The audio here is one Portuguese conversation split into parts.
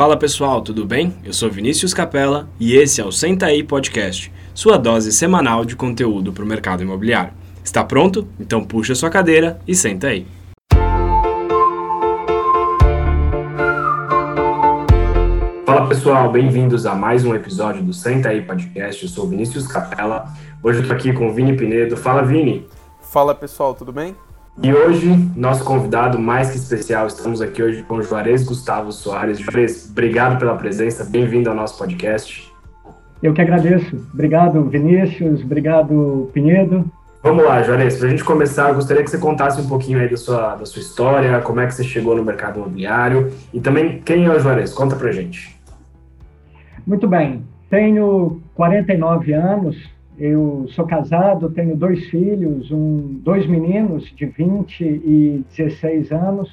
Fala pessoal, tudo bem? Eu sou Vinícius Capella e esse é o Senta aí Podcast, sua dose semanal de conteúdo para o mercado imobiliário. Está pronto? Então puxa sua cadeira e senta aí. Fala pessoal, bem-vindos a mais um episódio do Senta aí Podcast. Eu sou Vinícius Capella. Hoje eu estou aqui com o Vini Pinedo. Fala Vini. Fala pessoal, tudo bem? E hoje, nosso convidado mais que especial, estamos aqui hoje com o Juarez Gustavo Soares. Juarez, obrigado pela presença, bem-vindo ao nosso podcast. Eu que agradeço. Obrigado, Vinícius, obrigado, Pinheiro. Vamos lá, Juarez, para a gente começar, eu gostaria que você contasse um pouquinho aí da sua, da sua história, como é que você chegou no mercado imobiliário e também quem é o Juarez, conta para gente. Muito bem, tenho 49 anos, eu sou casado, tenho dois filhos, um, dois meninos de 20 e 16 anos,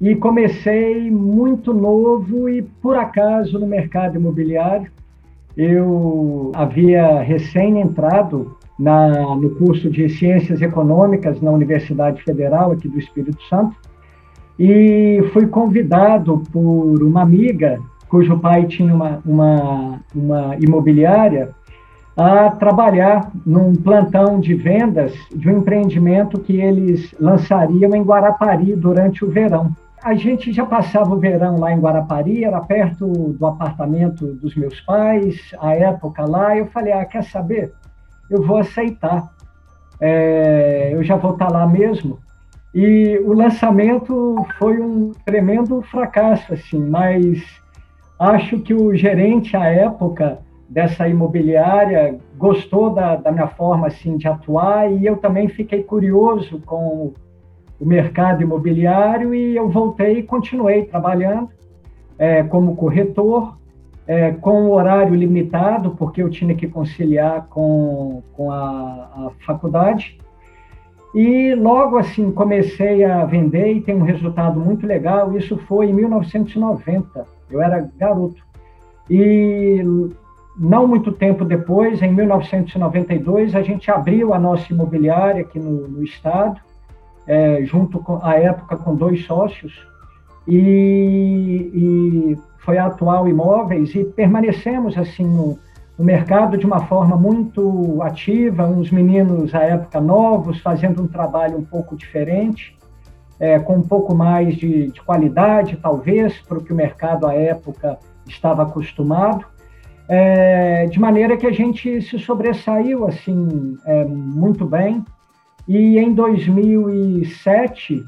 e comecei muito novo e, por acaso, no mercado imobiliário. Eu havia recém entrado na, no curso de Ciências Econômicas na Universidade Federal aqui do Espírito Santo e fui convidado por uma amiga cujo pai tinha uma, uma, uma imobiliária a trabalhar num plantão de vendas de um empreendimento que eles lançariam em Guarapari durante o verão. A gente já passava o verão lá em Guarapari, era perto do apartamento dos meus pais, a época lá. Eu falei: ah, quer saber? Eu vou aceitar. É, eu já vou estar lá mesmo. E o lançamento foi um tremendo fracasso, assim, mas acho que o gerente à época dessa imobiliária gostou da, da minha forma assim de atuar e eu também fiquei curioso com o mercado imobiliário e eu voltei e continuei trabalhando é, como corretor é, com horário limitado porque eu tinha que conciliar com, com a, a faculdade e logo assim comecei a vender e tem um resultado muito legal. Isso foi em 1990. Eu era garoto. E não muito tempo depois, em 1992, a gente abriu a nossa imobiliária aqui no, no estado, é, junto com a época com dois sócios, e, e foi a Atual Imóveis, e permanecemos assim no, no mercado de uma forma muito ativa, uns meninos à época novos, fazendo um trabalho um pouco diferente, é, com um pouco mais de, de qualidade, talvez, para o que o mercado à época estava acostumado é, de maneira que a gente se sobressaiu assim é, muito bem. E em 2007,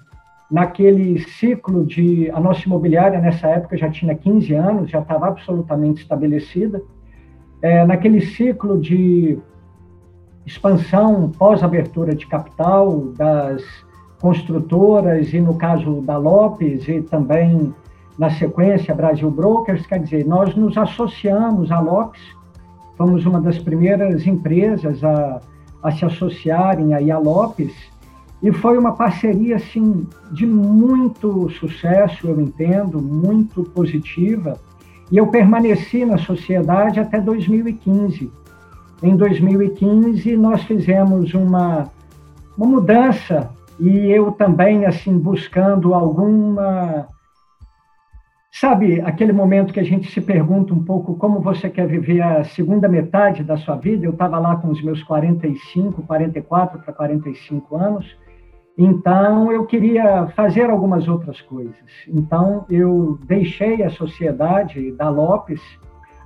naquele ciclo de a nossa imobiliária nessa época já tinha 15 anos, já estava absolutamente estabelecida. É, naquele ciclo de expansão pós-abertura de capital das construtoras e no caso da Lopes e também na sequência, Brasil Brokers, quer dizer, nós nos associamos à Lopes, fomos uma das primeiras empresas a, a se associarem aí à Lopes, e foi uma parceria, assim, de muito sucesso, eu entendo, muito positiva, e eu permaneci na sociedade até 2015. Em 2015, nós fizemos uma, uma mudança, e eu também, assim, buscando alguma Sabe, aquele momento que a gente se pergunta um pouco como você quer viver a segunda metade da sua vida? Eu estava lá com os meus 45, 44 para 45 anos, então eu queria fazer algumas outras coisas. Então eu deixei a sociedade da Lopes.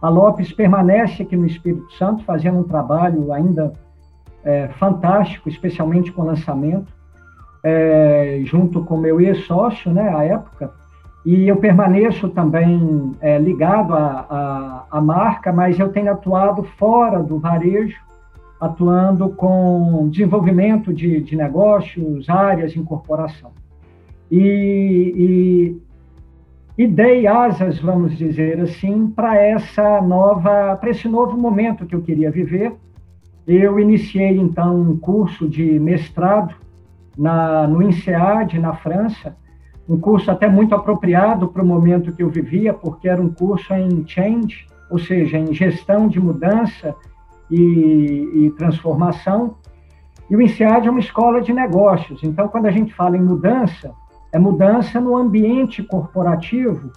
A Lopes permanece aqui no Espírito Santo, fazendo um trabalho ainda é, fantástico, especialmente com lançamento, é, junto com meu ex-sócio, né, à época e eu permaneço também é, ligado à, à, marca, mas eu tenho atuado fora do varejo, atuando com desenvolvimento de, de negócios, áreas, incorporação. E, e, e dei asas, vamos dizer assim, para essa nova, para esse novo momento que eu queria viver. Eu iniciei então um curso de mestrado na, no INSEAD, na França, um curso até muito apropriado para o momento que eu vivia, porque era um curso em change, ou seja, em gestão de mudança e, e transformação. E o INSEAD é uma escola de negócios. Então, quando a gente fala em mudança, é mudança no ambiente corporativo,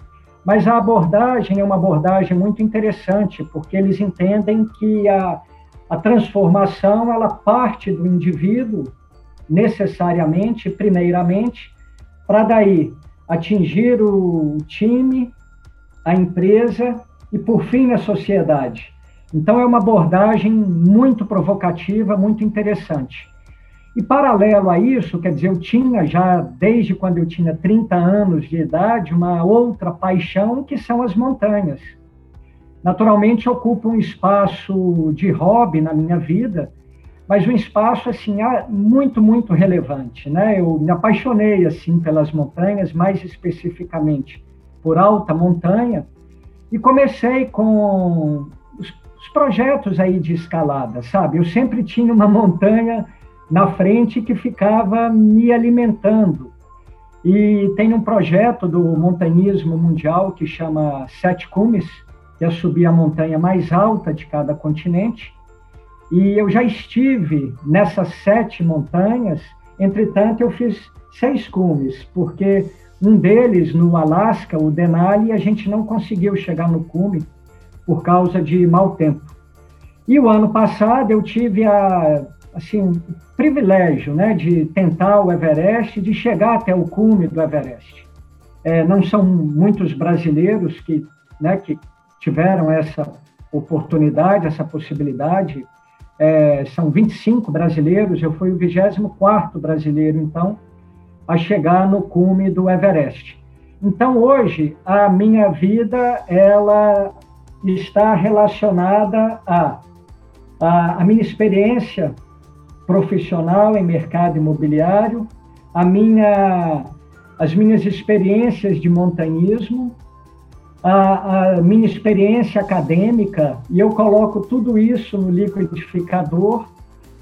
Mas a abordagem é uma abordagem muito interessante, porque eles entendem que a, a transformação ela parte do indivíduo necessariamente, primeiramente, para daí atingir o time, a empresa e, por fim, a sociedade. Então, é uma abordagem muito provocativa, muito interessante. E, paralelo a isso, quer dizer, eu tinha já, desde quando eu tinha 30 anos de idade, uma outra paixão, que são as montanhas. Naturalmente, ocupa um espaço de hobby na minha vida, mas um espaço, assim, muito, muito relevante, né? Eu me apaixonei, assim, pelas montanhas, mais especificamente por alta montanha, e comecei com os, os projetos aí de escalada, sabe? Eu sempre tinha uma montanha na frente que ficava me alimentando. E tem um projeto do montanhismo mundial que chama Sete Cumes, que é subir a montanha mais alta de cada continente. E eu já estive nessas sete montanhas, entretanto, eu fiz seis cumes, porque um deles, no Alasca, o Denali, a gente não conseguiu chegar no cume por causa de mau tempo. E o ano passado eu tive a assim, privilégio né, de tentar o Everest, de chegar até o cume do Everest. É, não são muitos brasileiros que, né, que tiveram essa oportunidade, essa possibilidade. É, são 25 brasileiros, eu fui o 24º brasileiro, então, a chegar no cume do Everest. Então, hoje, a minha vida, ela está relacionada a, a, a minha experiência profissional em mercado imobiliário, a minha, as minhas experiências de montanhismo, a, a, minha experiência acadêmica, e eu coloco tudo isso no liquidificador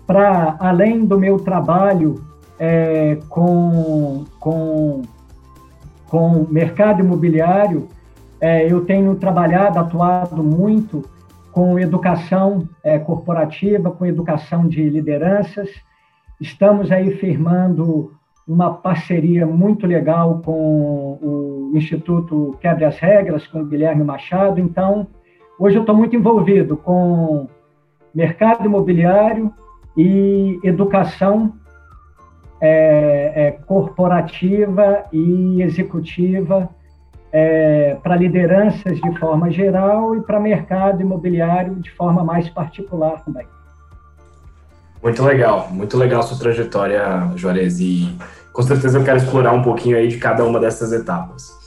para, além do meu trabalho é, com, com, com mercado imobiliário, é, eu tenho trabalhado, atuado muito com educação é, corporativa, com educação de lideranças. Estamos aí firmando uma parceria muito legal com o Instituto Quebre as Regras, com o Guilherme Machado. Então, hoje eu estou muito envolvido com mercado imobiliário e educação é, é, corporativa e executiva é, para lideranças de forma geral e para mercado imobiliário de forma mais particular também. Muito legal, muito legal sua trajetória, Juarez, e com certeza eu quero explorar um pouquinho aí de cada uma dessas etapas.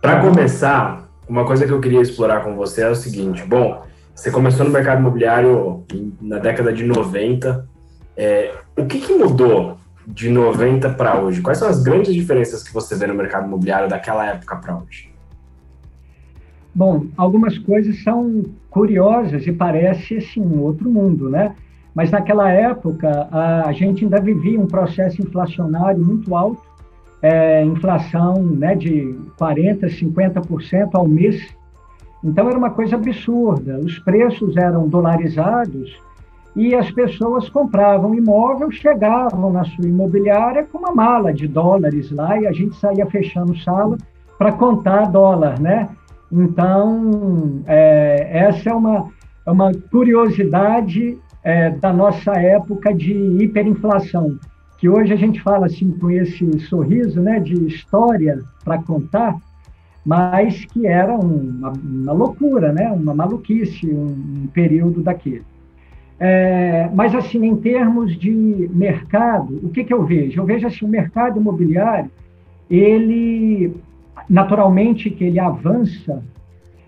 Para começar, uma coisa que eu queria explorar com você é o seguinte: bom, você começou no mercado imobiliário na década de 90. É, o que, que mudou de 90 para hoje? Quais são as grandes diferenças que você vê no mercado imobiliário daquela época para hoje? Bom, algumas coisas são curiosas e parece assim um outro mundo, né? Mas naquela época a gente ainda vivia um processo inflacionário muito alto, é, inflação né, de 40%, 50% ao mês. Então era uma coisa absurda. Os preços eram dolarizados e as pessoas compravam imóvel, chegavam na sua imobiliária com uma mala de dólares lá e a gente saía fechando sala para contar dólar, né? Então, é, essa é uma, é uma curiosidade é, da nossa época de hiperinflação, que hoje a gente fala assim com esse sorriso né, de história para contar, mas que era uma, uma, loucura, né, uma maluquice, um, um período daquele. É, mas, assim, em termos de mercado, o que, que eu vejo? Eu vejo assim, o mercado imobiliário, ele naturalmente que ele avança,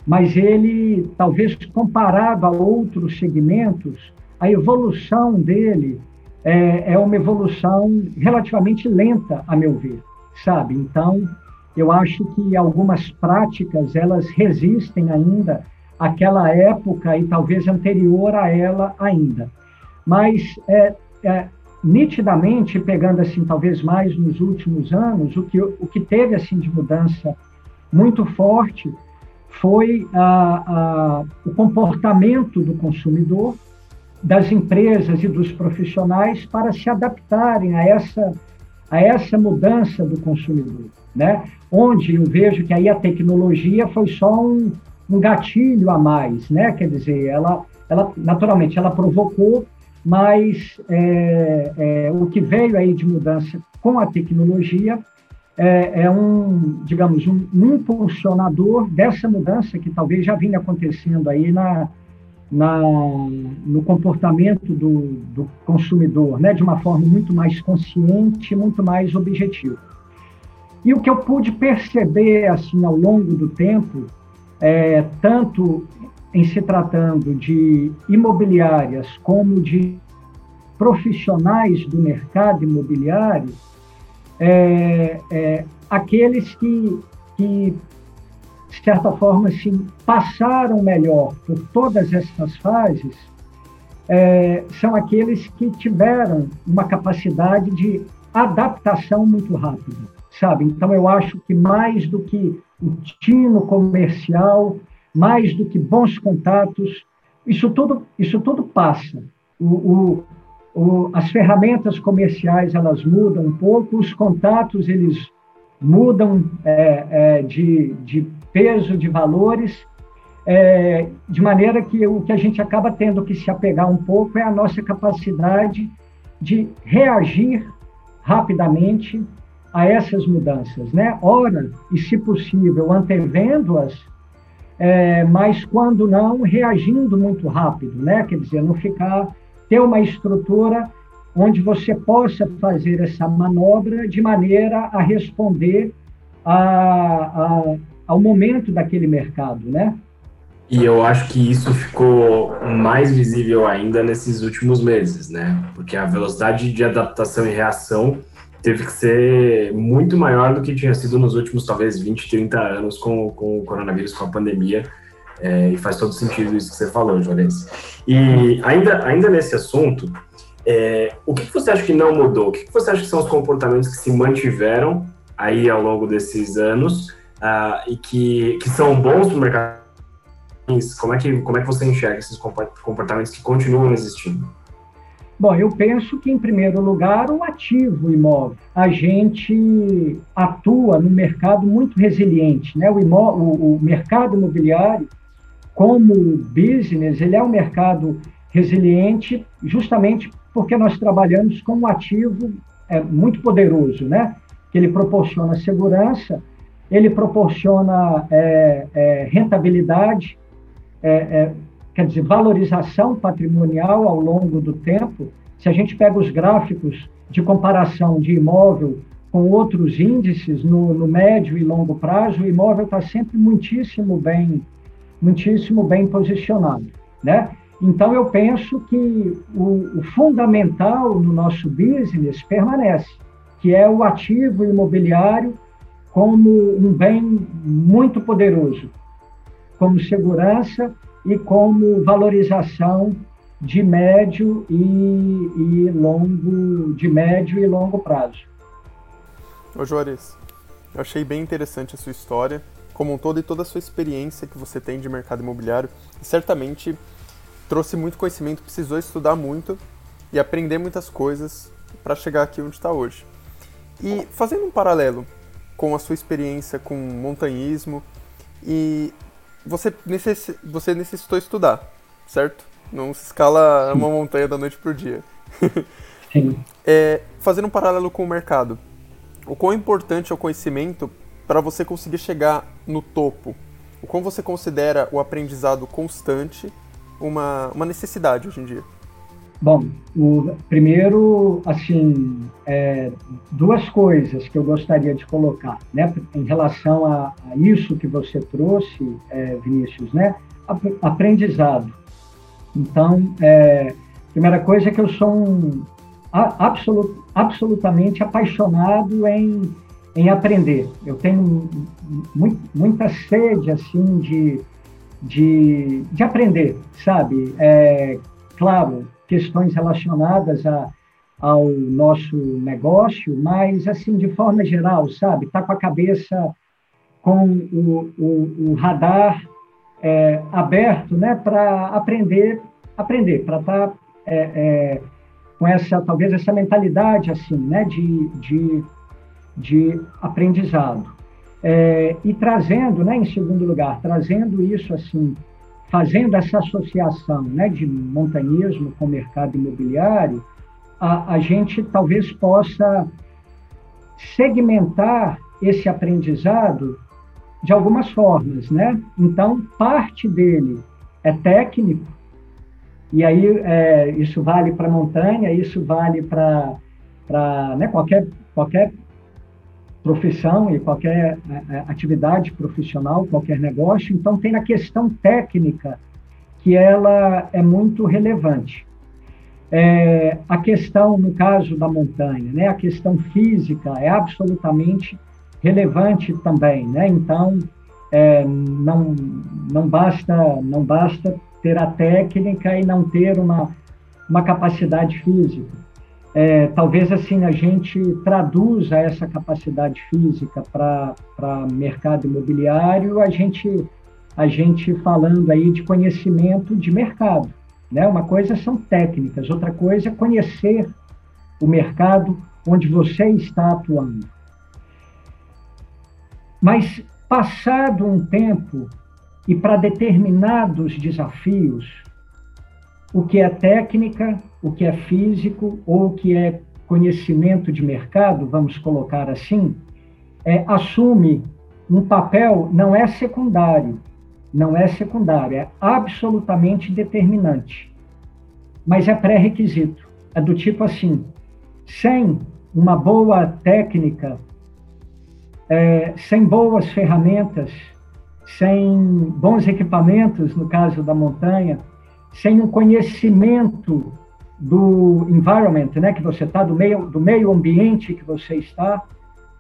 mas ele, talvez comparado a outros segmentos, a evolução dele é, é uma evolução relativamente lenta, a meu ver, sabe? Então, eu acho que algumas práticas, elas resistem ainda àquela época e talvez anterior a ela ainda. Mas, é, é, nitidamente, pegando assim, talvez mais nos últimos anos, o que, o que teve assim de mudança muito forte foi a, a, o comportamento do consumidor, das empresas e dos profissionais para se adaptarem a essa, a essa mudança do consumidor, né? Onde eu vejo que aí a tecnologia foi só um, um gatilho a mais, né? Quer dizer, ela, ela naturalmente ela provocou, mas é, é, o que veio aí de mudança com a tecnologia é, é, um, digamos, um, impulsionador dessa mudança que talvez já vinha acontecendo aí na, na, no comportamento do, do consumidor, né, de uma forma muito mais consciente, muito mais objetiva. E o que eu pude perceber assim ao longo do tempo, é, tanto em se tratando de imobiliárias como de profissionais do mercado imobiliário, é, é, aqueles que, que de certa forma, assim, passaram melhor por todas essas fases, é, são aqueles que tiveram uma capacidade de adaptação muito rápida, sabe? Então, eu acho que mais do que o tino comercial, mais do que bons contatos, isso tudo, isso tudo passa. O, o, o, as ferramentas comerciais, elas mudam um pouco, os contatos, eles mudam é, é, de, de peso de valores, é, de maneira que o que a gente acaba tendo que se apegar um pouco é a nossa capacidade de reagir rapidamente a essas mudanças, né? Ora, e se possível, antevendo-as, é, mas quando não, reagindo muito rápido, né? Quer dizer, não ficar, ter uma estrutura onde você possa fazer essa manobra de maneira a responder a, a, ao momento daquele mercado, né? E eu acho que isso ficou mais visível ainda nesses últimos meses, né? Porque a velocidade de adaptação e reação teve que ser muito maior do que tinha sido nos últimos, talvez, 20, 30 anos com, com o coronavírus, com a pandemia. É, e faz todo sentido isso que você falou, Jones. E ainda, ainda nesse assunto, é, o que, você acha que não mudou? O que, que você acha que são os comportamentos que se mantiveram aí ao longo desses anos uh, e que, que são bons para o mercado. Como é, que, como é que você enxerga esses comportamentos que continuam existindo? Bom, eu penso que, em primeiro lugar, o ativo imóvel. A gente atua no mercado muito resiliente. Né? O, imó o, o mercado imobiliário, como business, ele é um mercado resiliente justamente porque nós trabalhamos com um ativo é, muito poderoso, né? que ele proporciona segurança ele proporciona é, é, rentabilidade, é, é, quer dizer, valorização patrimonial ao longo do tempo. Se a gente pega os gráficos de comparação de imóvel com outros índices no, no médio e longo prazo, o imóvel está sempre muitíssimo bem, muitíssimo bem posicionado, né? Então eu penso que o, o fundamental no nosso business permanece, que é o ativo imobiliário como um bem muito poderoso, como segurança e como valorização de médio e, e longo, de médio e longo prazo. Ô Juarez, eu achei bem interessante a sua história, como um todo e toda a sua experiência que você tem de mercado imobiliário. E certamente trouxe muito conhecimento, precisou estudar muito e aprender muitas coisas para chegar aqui onde está hoje. E fazendo um paralelo com a sua experiência com montanhismo e você, necess, você necessitou estudar, certo? Não se escala uma montanha da noite para o dia. É, fazendo um paralelo com o mercado, o quão importante é o conhecimento para você conseguir chegar no topo? O quão você considera o aprendizado constante uma, uma necessidade hoje em dia? Bom, o, primeiro, assim, é, duas coisas que eu gostaria de colocar, né, em relação a, a isso que você trouxe, é, Vinícius, né, aprendizado. Então, é, primeira coisa é que eu sou um absolut, absolutamente apaixonado em, em aprender. Eu tenho muito, muita sede, assim, de, de, de aprender, sabe? É, claro, questões relacionadas a, ao nosso negócio, mas, assim, de forma geral, sabe? Está com a cabeça com o, o, o radar é, aberto, né? Para aprender, aprender, para estar tá, é, é, com essa, talvez, essa mentalidade, assim, né, de, de, de aprendizado. É, e trazendo, né, em segundo lugar, trazendo isso, assim, fazendo essa associação, né, de montanismo com o mercado imobiliário, a, a gente talvez possa segmentar esse aprendizado de algumas formas, né? Então, parte dele é técnico, e aí é, isso vale para montanha, isso vale para né, qualquer, qualquer profissão e qualquer é, é, atividade profissional, qualquer negócio. Então, tem a questão técnica que ela é muito relevante. É, a questão, no caso da montanha, né, a questão física é absolutamente relevante também, né? Então, é, não, não, basta, não basta ter a técnica e não ter uma, uma capacidade física. É, talvez assim a gente traduza essa capacidade física para mercado imobiliário, a gente, a gente falando aí de conhecimento de mercado. Né? Uma coisa são técnicas, outra coisa é conhecer o mercado onde você está atuando. Mas, passado um tempo, e para determinados desafios, o que é técnica, o que é físico ou o que é conhecimento de mercado, vamos colocar assim, é, assume um papel não é secundário, não é secundário, é absolutamente determinante. Mas é pré-requisito. É do tipo assim: sem uma boa técnica é, sem boas ferramentas, sem bons equipamentos, no caso da montanha, sem um conhecimento do environment, né, que você está, do meio, do meio ambiente que você está,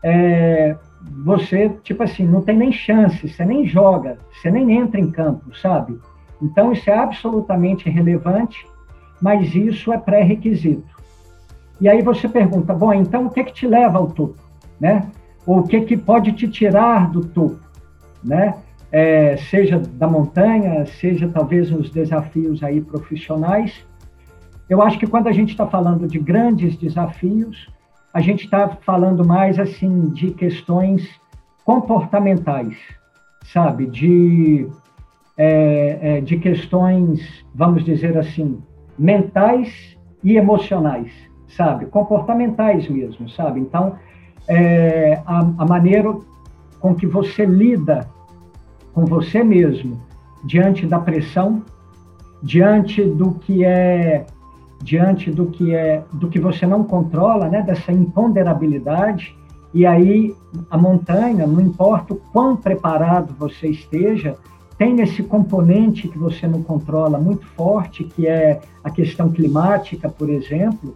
é, você, tipo assim, não tem nem chance, você nem joga, você nem entra em campo, sabe? Então, isso é absolutamente relevante, mas isso é pré-requisito. E aí você pergunta, bom, então o que é que te leva ao topo, né? ou o que, que pode te tirar do topo, né? É, seja da montanha, seja talvez nos desafios aí profissionais. Eu acho que quando a gente está falando de grandes desafios, a gente está falando mais assim de questões comportamentais, sabe? De, é, é, de questões, vamos dizer assim, mentais e emocionais, sabe? Comportamentais mesmo, sabe? Então, é, a, a maneira com que você lida com você mesmo diante da pressão, diante do que é diante do que é do que você não controla, né, dessa imponderabilidade. E aí a montanha, não importa o quão preparado você esteja, tem esse componente que você não controla muito forte, que é a questão climática, por exemplo.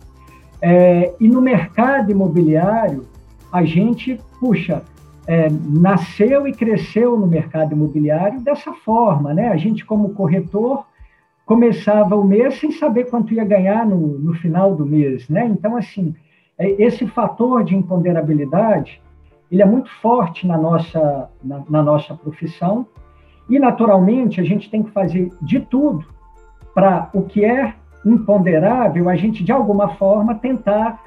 É, e no mercado imobiliário, a gente, puxa, é, nasceu e cresceu no mercado imobiliário dessa forma, né? A gente, como corretor, começava o mês sem saber quanto ia ganhar no, no final do mês, né? Então, assim, é, esse fator de imponderabilidade, ele é muito forte na nossa, na, na nossa profissão e, naturalmente, a gente tem que fazer de tudo para o que é imponderável, a gente, de alguma forma, tentar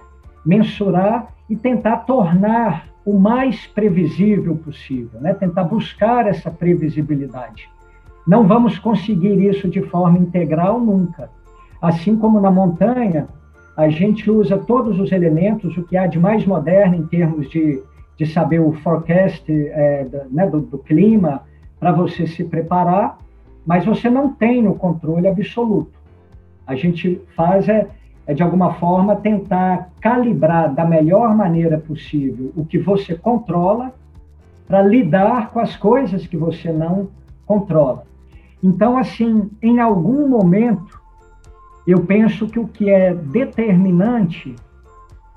mensurar e tentar tornar o mais previsível possível, né? tentar buscar essa previsibilidade. Não vamos conseguir isso de forma integral nunca. Assim como na montanha, a gente usa todos os elementos, o que há de mais moderno em termos de, de saber o forecast é, né, do, do clima, para você se preparar, mas você não tem o controle absoluto. A gente faz é, é, de alguma forma, tentar calibrar da melhor maneira possível o que você controla para lidar com as coisas que você não controla. Então, assim, em algum momento, eu penso que o que é determinante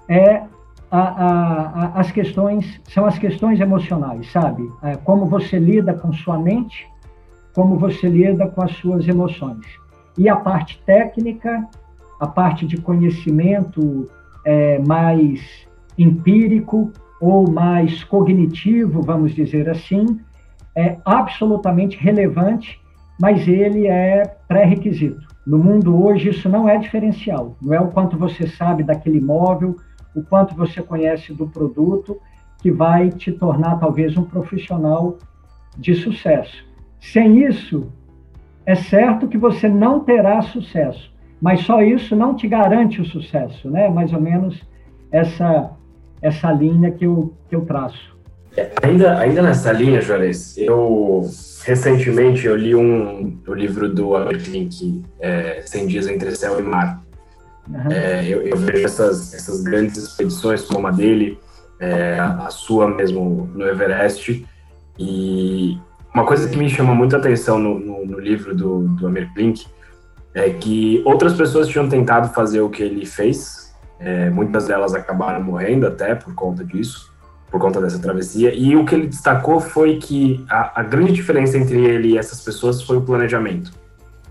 é a, a, a, as questões, são as questões emocionais, sabe? É como você lida com sua mente, como você lida com as suas emoções. E a parte técnica a parte de conhecimento é, mais empírico ou mais cognitivo, vamos dizer assim, é absolutamente relevante, mas ele é pré-requisito. No mundo hoje, isso não é diferencial. Não é o quanto você sabe daquele imóvel, o quanto você conhece do produto, que vai te tornar talvez um profissional de sucesso. Sem isso, é certo que você não terá sucesso, mas só isso não te garante o sucesso, né? Mais ou menos essa essa linha que eu, que eu traço. Ainda, ainda nessa linha, Juarez, eu recentemente eu li um o livro do Amir Klink, é, 100 Dias Entre Céu e Mar. Uhum. É, eu, eu, vejo essas, essas grandes expedições como a dele, é, a sua mesmo no Everest, e uma coisa que me chama muita atenção no, no, no livro do, do Amir Klink é que outras pessoas tinham tentado fazer o que ele fez, é, muitas delas acabaram morrendo até por conta disso, por conta dessa travessia. E o que ele destacou foi que a, a grande diferença entre ele e essas pessoas foi o planejamento.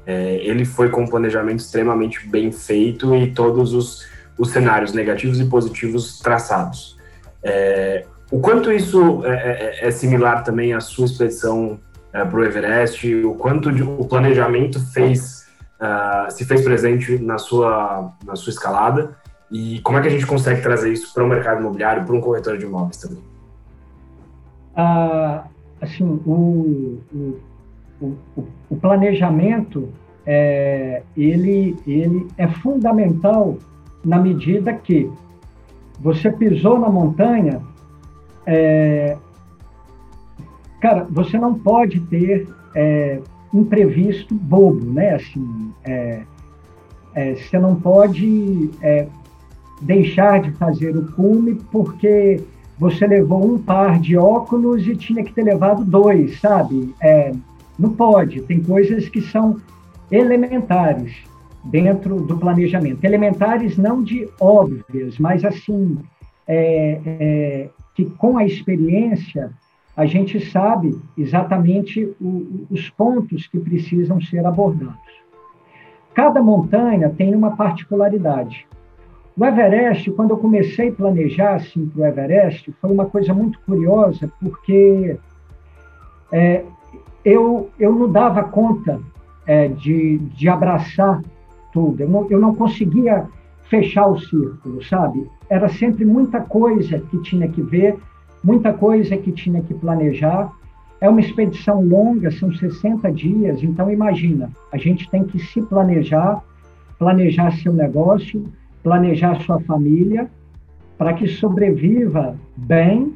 É, ele foi com um planejamento extremamente bem feito e todos os, os cenários negativos e positivos traçados. É, o quanto isso é, é, é similar também à sua expedição é, para o Everest? O quanto de, o planejamento fez uh, se fez presente na sua na sua escalada? E como é que a gente consegue trazer isso para o mercado imobiliário, para um corretor de imóveis também? Ah, assim, o, o, o, o planejamento é, ele, ele é fundamental na medida que você pisou na montanha, é, cara, você não pode ter é, imprevisto bobo, né? Assim, é, é, você não pode é, deixar de fazer o cume porque você levou um par de óculos e tinha que ter levado dois, sabe? É, não pode. Tem coisas que são elementares dentro do planejamento. Elementares não de óbvias, mas assim, é, é, que com a experiência a gente sabe exatamente o, os pontos que precisam ser abordados. Cada montanha tem uma particularidade. O Everest, quando eu comecei a planejar assim, para o Everest, foi uma coisa muito curiosa, porque é, eu, eu não dava conta é, de, de abraçar tudo, eu não, eu não conseguia fechar o círculo, sabe? Era sempre muita coisa que tinha que ver, muita coisa que tinha que planejar. É uma expedição longa, são 60 dias, então imagina, a gente tem que se planejar, planejar seu negócio, planejar sua família, para que sobreviva bem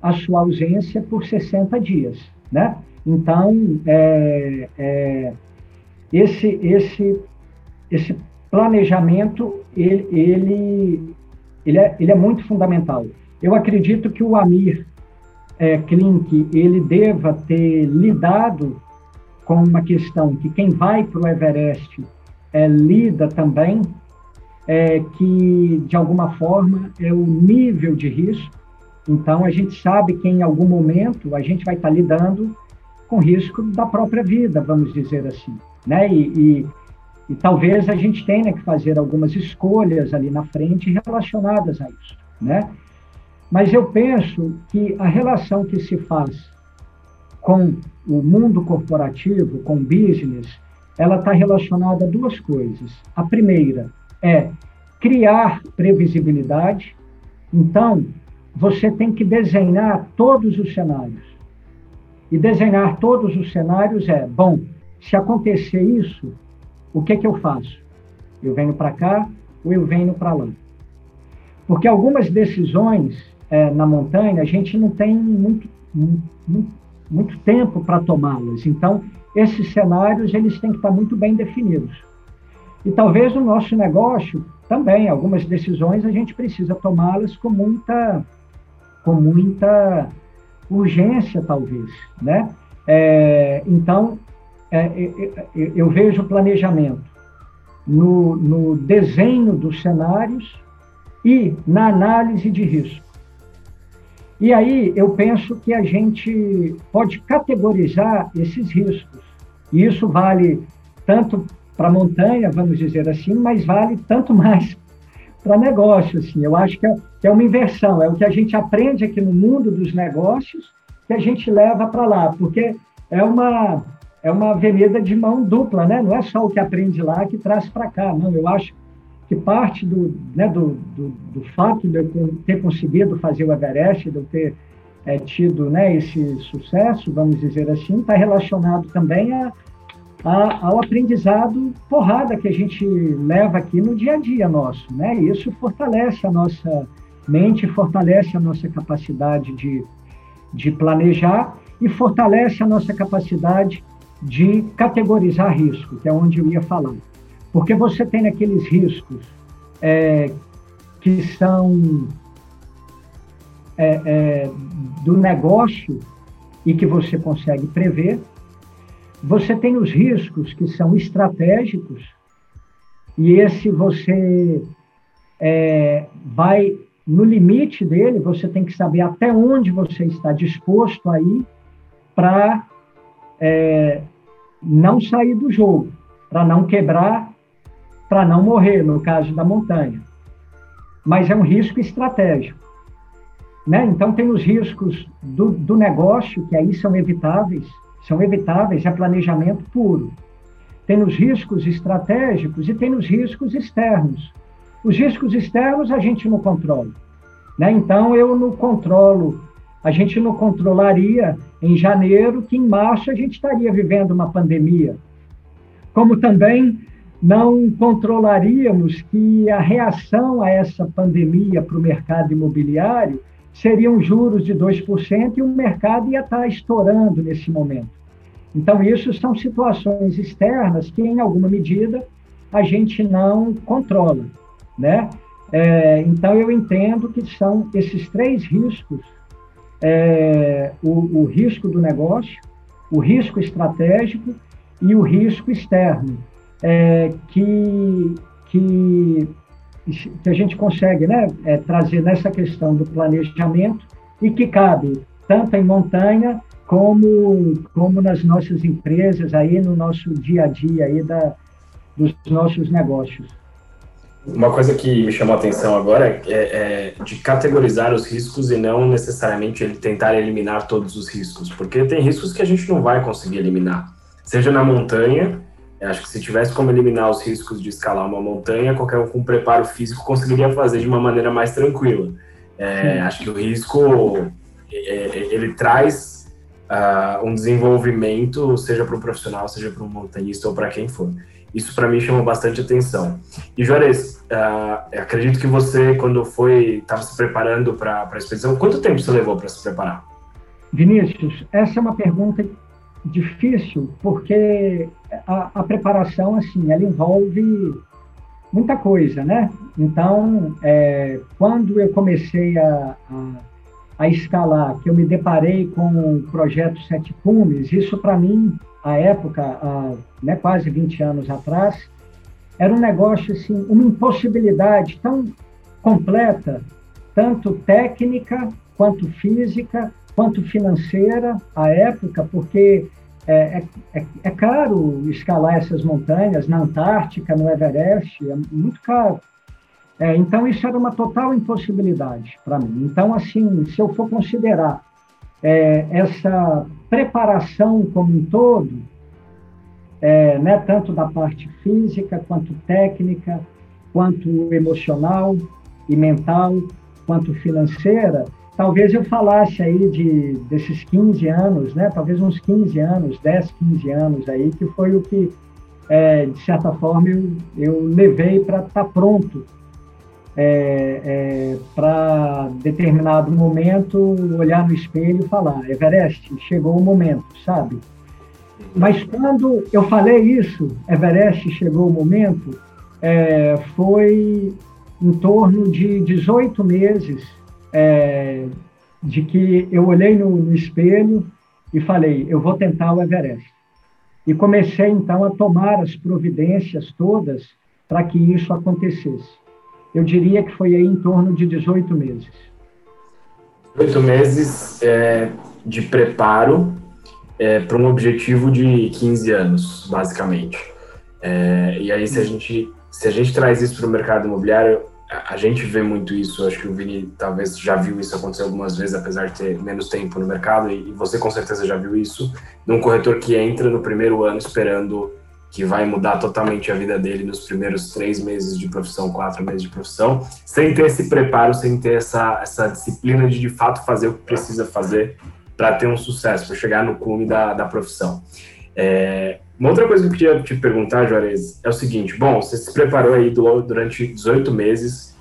a sua ausência por 60 dias, né? Então, é, é, esse, esse, esse planejamento, ele, ele, ele, é, ele é muito fundamental. Eu acredito que o Amir é, Klink, ele deva ter lidado com uma questão que quem vai para o Everest é, lida também, é, que, de alguma forma, é o nível de risco. Então, a gente sabe que, em algum momento, a gente vai estar lidando com risco da própria vida, vamos dizer assim. Né? E, e, e talvez a gente tenha que fazer algumas escolhas ali na frente relacionadas a isso. Né? Mas eu penso que a relação que se faz com o mundo corporativo, com o business, ela está relacionada a duas coisas. A primeira é criar previsibilidade. Então, você tem que desenhar todos os cenários. E desenhar todos os cenários é, bom, se acontecer isso, o que, que eu faço? Eu venho para cá ou eu venho para lá? Porque algumas decisões é, na montanha a gente não tem muito, muito, muito tempo para tomá-las. Então, esses cenários eles têm que estar muito bem definidos. E talvez o nosso negócio também, algumas decisões a gente precisa tomá-las com muita, com muita urgência, talvez, né? É, então, é, é, é eu vejo o planejamento no, no desenho dos cenários e na análise de risco. E aí eu penso que a gente pode categorizar esses riscos. E isso vale tanto para montanha, vamos dizer assim, mas vale tanto mais para negócio. Assim. Eu acho que é, que é uma inversão, é o que a gente aprende aqui no mundo dos negócios que a gente leva para lá, porque é uma, é uma avenida de mão dupla, né? Não é só o que aprende lá que traz para cá, não. Eu acho que parte do, né, do, do, do, fato de eu ter conseguido fazer o Everest, de eu ter é, tido né, esse sucesso, vamos dizer assim, está relacionado também a, a, ao aprendizado porrada que a gente leva aqui no dia a dia nosso. Né? Isso fortalece a nossa mente, fortalece a nossa capacidade de, de planejar e fortalece a nossa capacidade de categorizar risco, que é onde eu ia falar. Porque você tem aqueles riscos é, que são é, é, do negócio e que você consegue prever. Você tem os riscos que são estratégicos e esse você é, vai no limite dele, você tem que saber até onde você está disposto a ir para é, não sair do jogo, para não quebrar, para não morrer, no caso da montanha. Mas é um risco estratégico. Né? Então, tem os riscos do, do negócio, que aí são evitáveis, são evitáveis, é planejamento puro. Tem os riscos estratégicos e tem os riscos externos. Os riscos externos a gente não controla. Né? Então, eu não controlo, a gente não controlaria em janeiro que em março a gente estaria vivendo uma pandemia. Como também não controlaríamos que a reação a essa pandemia para o mercado imobiliário seriam juros de 2% e o mercado ia estar estourando nesse momento. Então, isso são situações externas que, em alguma medida, a gente não controla, né? É, então, eu entendo que são esses três riscos, é, o, o risco do negócio, o risco estratégico e o risco externo, é, que, que que a gente consegue né, é, trazer nessa questão do planejamento e que cabe tanto em montanha como, como nas nossas empresas, aí no nosso dia a dia aí da, dos nossos negócios. Uma coisa que me chamou a atenção agora é, é, de categorizar os riscos e não necessariamente ele tentar eliminar todos os riscos, porque tem riscos que a gente não vai conseguir eliminar, seja na montanha, acho que se tivesse como eliminar os riscos de escalar uma montanha, qualquer um com preparo físico conseguiria fazer de uma maneira mais tranquila. É, acho que o risco é, é, ele traz uh, um desenvolvimento, seja para um profissional, seja para um montanhista ou para quem for. Isso para mim chama bastante atenção. E Juarez, uh, acredito que você, quando foi, estava se preparando para a expedição, quanto tempo você levou para se preparar? Vinícius, essa é uma pergunta difícil porque a, a, preparação assim ela envolve muita coisa, né? Então, é, quando eu comecei a, a, a, escalar, que eu me deparei com o projeto Sete Cumes, isso para mim, à época, né, quase 20 anos atrás, era um negócio assim, uma impossibilidade tão completa, tanto técnica quanto física, quanto financeira à época, porque é, é, é, é, caro escalar essas montanhas na Antártica, no Everest, é muito caro. É, então, isso era uma total impossibilidade para mim. Então, assim, se eu for considerar é, essa preparação como um todo, é, né, tanto da parte física, quanto técnica, quanto emocional e mental, quanto financeira, talvez eu falasse aí de, desses 15 anos, né? Talvez uns 15 anos, 10, 15 anos aí, que foi o que, é, de certa forma, eu, eu levei para estar tá pronto é, é, para determinado momento olhar no espelho e falar, Everest, chegou o momento, sabe? Mas quando eu falei isso, Everest chegou o momento, é, foi em torno de 18 meses é, de que eu olhei no, no espelho e falei, eu vou tentar o Everest. E comecei então a tomar as providências todas para que isso acontecesse. Eu diria que foi aí em torno de 18 meses. 18 meses é, de preparo é, para um objetivo de 15 anos, basicamente. É, e aí, se a gente, se a gente traz isso para o mercado imobiliário, a gente vê muito isso, acho que o Vini talvez já viu isso acontecer algumas vezes, apesar de ter menos tempo no mercado, e você com certeza já viu isso, de um corretor que entra no primeiro ano esperando que vai mudar totalmente a vida dele nos primeiros três meses de profissão, quatro meses de profissão, sem ter esse preparo, sem ter essa, essa disciplina de de fato fazer o que precisa fazer para ter um sucesso, para chegar no cume da, da profissão. É, uma outra coisa que eu queria te perguntar, Juarez, é o seguinte: bom, você se preparou aí durante 18 meses,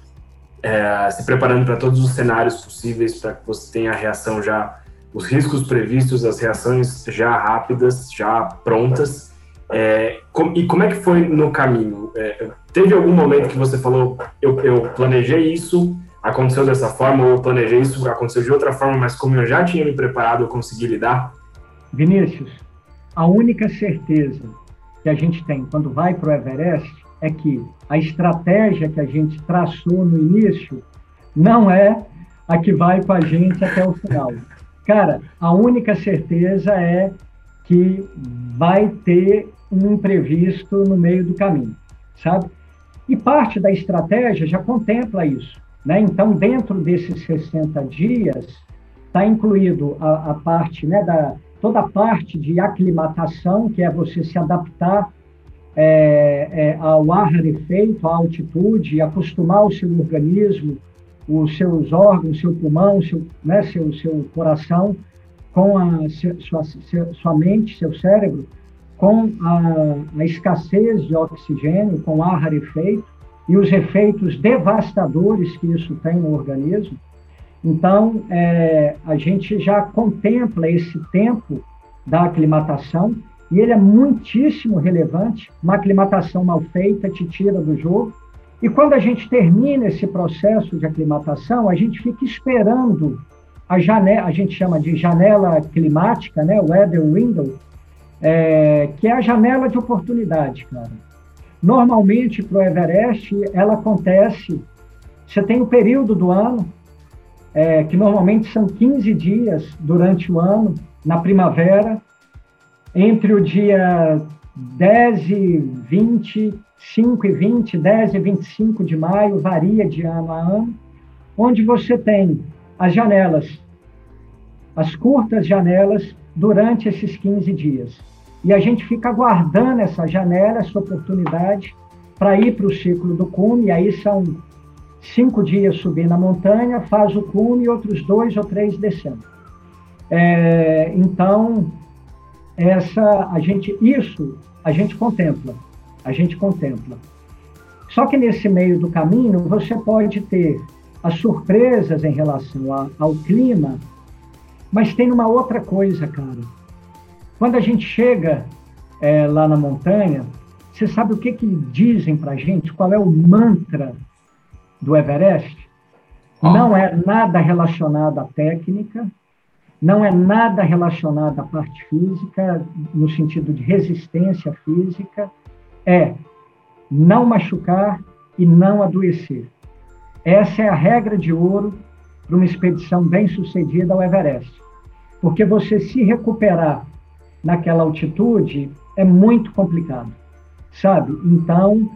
é, se preparando para todos os cenários possíveis para que você tenha a reação já, os riscos previstos, as reações já rápidas, já prontas. É, com, e como é que foi no caminho? É, teve algum momento que você falou, eu, eu planejei isso, aconteceu dessa forma, ou eu planejei isso, aconteceu de outra forma, mas como eu já tinha me preparado, eu consegui lidar? Vinícius, a única certeza que a gente tem quando vai para o Everest é que a estratégia que a gente traçou no início não é a que vai com a gente até o final. Cara, a única certeza é que vai ter um imprevisto no meio do caminho, sabe? E parte da estratégia já contempla isso. Né? Então, dentro desses 60 dias, está incluído a, a parte né, da, toda a parte de aclimatação, que é você se adaptar é, é, ao ar rarefeito, à altitude, acostumar o seu organismo, os seus órgãos, seu pulmão, seu, né, seu, seu coração, com a sua, sua mente, seu cérebro, com a, a escassez de oxigênio, com o ar rarefeito e os efeitos devastadores que isso tem no organismo. Então, é, a gente já contempla esse tempo da aclimatação e ele é muitíssimo relevante. Uma aclimatação mal feita te tira do jogo. E quando a gente termina esse processo de aclimatação, a gente fica esperando a janela, a gente chama de janela climática, né, weather window, é, que é a janela de oportunidade, cara. Normalmente, para o Everest, ela acontece, você tem um período do ano, é, que normalmente são 15 dias durante o ano, na primavera, entre o dia 10 e 20, 5 e 20, 10 e 25 de maio, varia de ano a ano, onde você tem as janelas, as curtas janelas durante esses 15 dias. E a gente fica aguardando essa janela, essa oportunidade, para ir para o ciclo do cume, e aí são cinco dias subir na montanha, faz o cume e outros dois ou três descendo. É, então, essa, a gente, isso a gente contempla, a gente contempla. Só que nesse meio do caminho você pode ter as surpresas em relação a, ao clima, mas tem uma outra coisa, cara. Quando a gente chega é, lá na montanha, você sabe o que que dizem para gente? Qual é o mantra do Everest oh. não é nada relacionado à técnica, não é nada relacionado à parte física, no sentido de resistência física, é não machucar e não adoecer. Essa é a regra de ouro para uma expedição bem sucedida ao Everest. Porque você se recuperar naquela altitude é muito complicado, sabe? Então,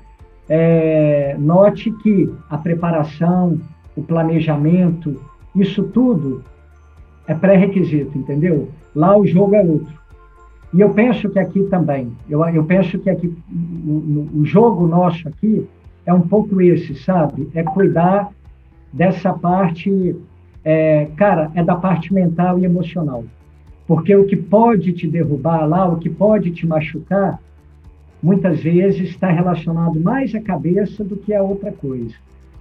é, note que a preparação, o planejamento, isso tudo é pré-requisito, entendeu? Lá o jogo é outro. E eu penso que aqui também, eu, eu penso que aqui o, o jogo nosso aqui é um pouco esse, sabe? É cuidar dessa parte, é, cara, é da parte mental e emocional. Porque o que pode te derrubar lá, o que pode te machucar, muitas vezes está relacionado mais à cabeça do que a outra coisa.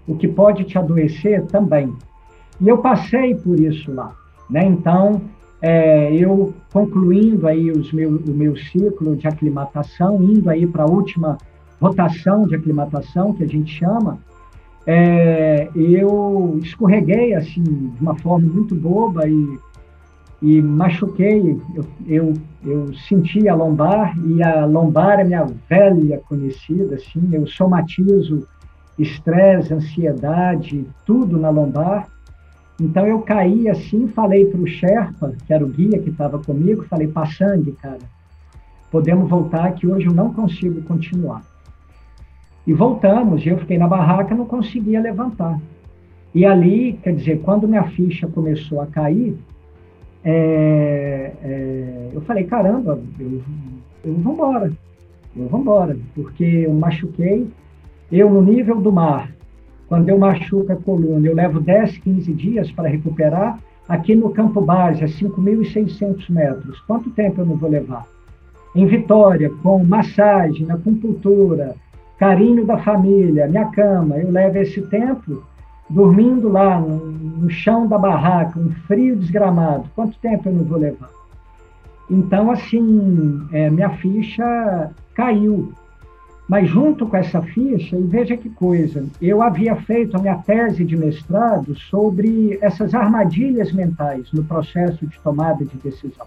O que pode te adoecer também. E eu passei por isso lá. Né? Então, é, eu concluindo aí os meu, o meu ciclo de aclimatação, indo aí para a última rotação de aclimatação, que a gente chama, é, eu escorreguei assim de uma forma muito boba e e machuquei, eu, eu, eu, senti a lombar, e a lombar é minha velha conhecida, assim, eu somatizo estresse, ansiedade, tudo na lombar. Então eu caí assim, falei para o Sherpa, que era o guia que estava comigo, falei, Passangue, cara, podemos voltar que hoje eu não consigo continuar. E voltamos, e eu fiquei na barraca, não conseguia levantar. E ali, quer dizer, quando minha ficha começou a cair, é, é, eu falei, caramba, eu, eu vou embora, eu vou embora, porque eu machuquei, eu no nível do mar, quando eu machuco a coluna, eu levo 10, 15 dias para recuperar, aqui no campo base, a 5.600 metros, quanto tempo eu não vou levar? Em Vitória, com massagem, acupuntura, carinho da família, minha cama, eu levo esse tempo dormindo lá no, no, chão da barraca, um frio desgramado, quanto tempo eu não vou levar? Então, assim, é, minha ficha caiu. Mas junto com essa ficha, e veja que coisa, eu havia feito a minha tese de mestrado sobre essas armadilhas mentais no processo de tomada de decisão.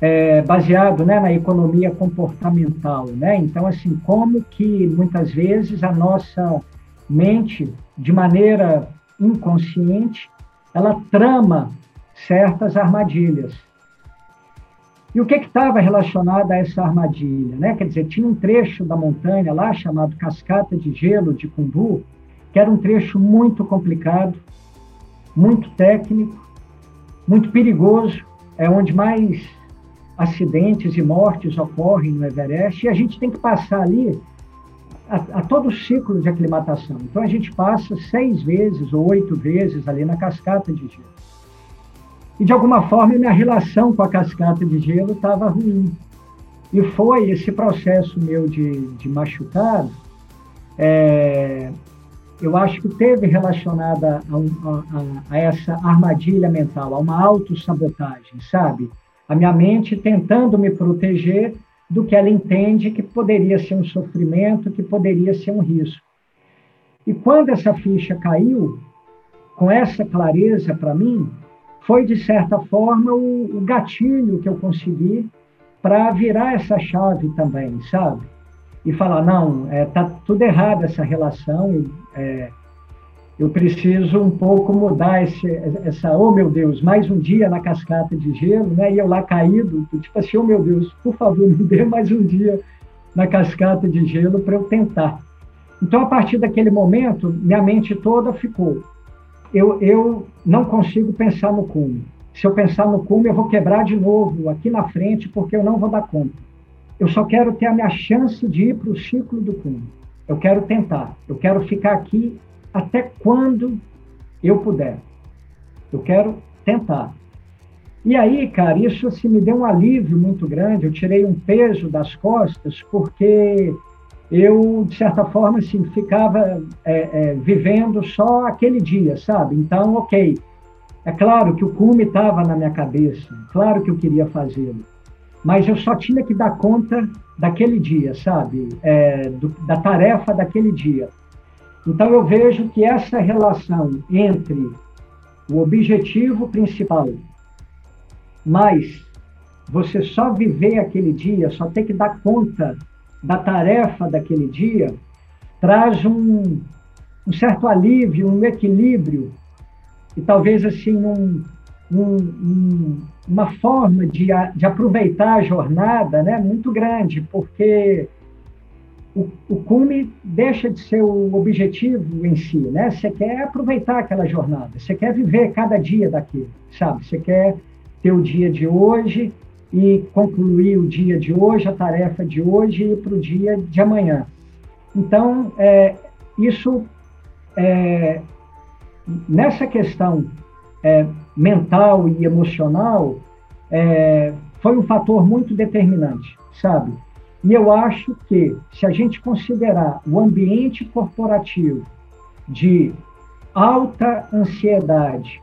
É, baseado né, na economia comportamental. Né? Então, assim, como que muitas vezes a nossa mente de maneira inconsciente, ela trama certas armadilhas. E o que estava relacionado a essa armadilha? Né? Quer dizer, tinha um trecho da montanha lá chamado Cascata de Gelo de Cumbu, que era um trecho muito complicado, muito técnico, muito perigoso, é onde mais acidentes e mortes ocorrem no Everest, e a gente tem que passar ali a, a, todo o ciclo de aclimatação. Então a gente passa seis vezes ou oito vezes ali na cascata de gelo. E de alguma forma minha relação com a cascata de gelo estava ruim. E foi esse processo meu de, de machucado, é, eu acho que teve relacionada a, a, a, essa armadilha mental, a uma autossabotagem, sabe? A minha mente tentando me proteger do que ela entende que poderia ser um sofrimento, que poderia ser um risco. E quando essa ficha caiu, com essa clareza para mim, foi de certa forma o, o gatilho que eu consegui para virar essa chave também, sabe? E falar não, é, tá tudo errado essa relação. É, eu preciso um pouco mudar esse, essa, oh meu Deus, mais um dia na cascata de gelo, né? E eu lá caído, tipo assim, oh meu Deus, por favor, me dê mais um dia na cascata de gelo para eu tentar. Então, a partir daquele momento, minha mente toda ficou. Eu, eu não consigo pensar no cume. Se eu pensar no cume, eu vou quebrar de novo aqui na frente, porque eu não vou dar conta. Eu só quero ter a minha chance de ir para o ciclo do cume. Eu quero tentar. Eu quero ficar aqui até quando eu puder. Eu quero tentar. E aí, cara, isso assim, me deu um alívio muito grande. Eu tirei um peso das costas, porque eu, de certa forma, assim, ficava é, é, vivendo só aquele dia, sabe? Então, ok. É claro que o cume estava na minha cabeça, claro que eu queria fazê-lo, mas eu só tinha que dar conta daquele dia, sabe? É, do, da tarefa daquele dia. Então, eu vejo que essa relação entre o objetivo principal, mas você só viver aquele dia, só ter que dar conta da tarefa daquele dia, traz um, um certo alívio, um equilíbrio, e talvez assim um, um, uma forma de, de aproveitar a jornada né, muito grande, porque o, o cume deixa de ser o objetivo em si, né? Você quer aproveitar aquela jornada, você quer viver cada dia daquilo, sabe? Você quer ter o dia de hoje e concluir o dia de hoje, a tarefa de hoje e para o dia de amanhã. Então, é, isso, é, nessa questão é, mental e emocional, é, foi um fator muito determinante, sabe? E eu acho que, se a gente considerar o ambiente corporativo de alta ansiedade,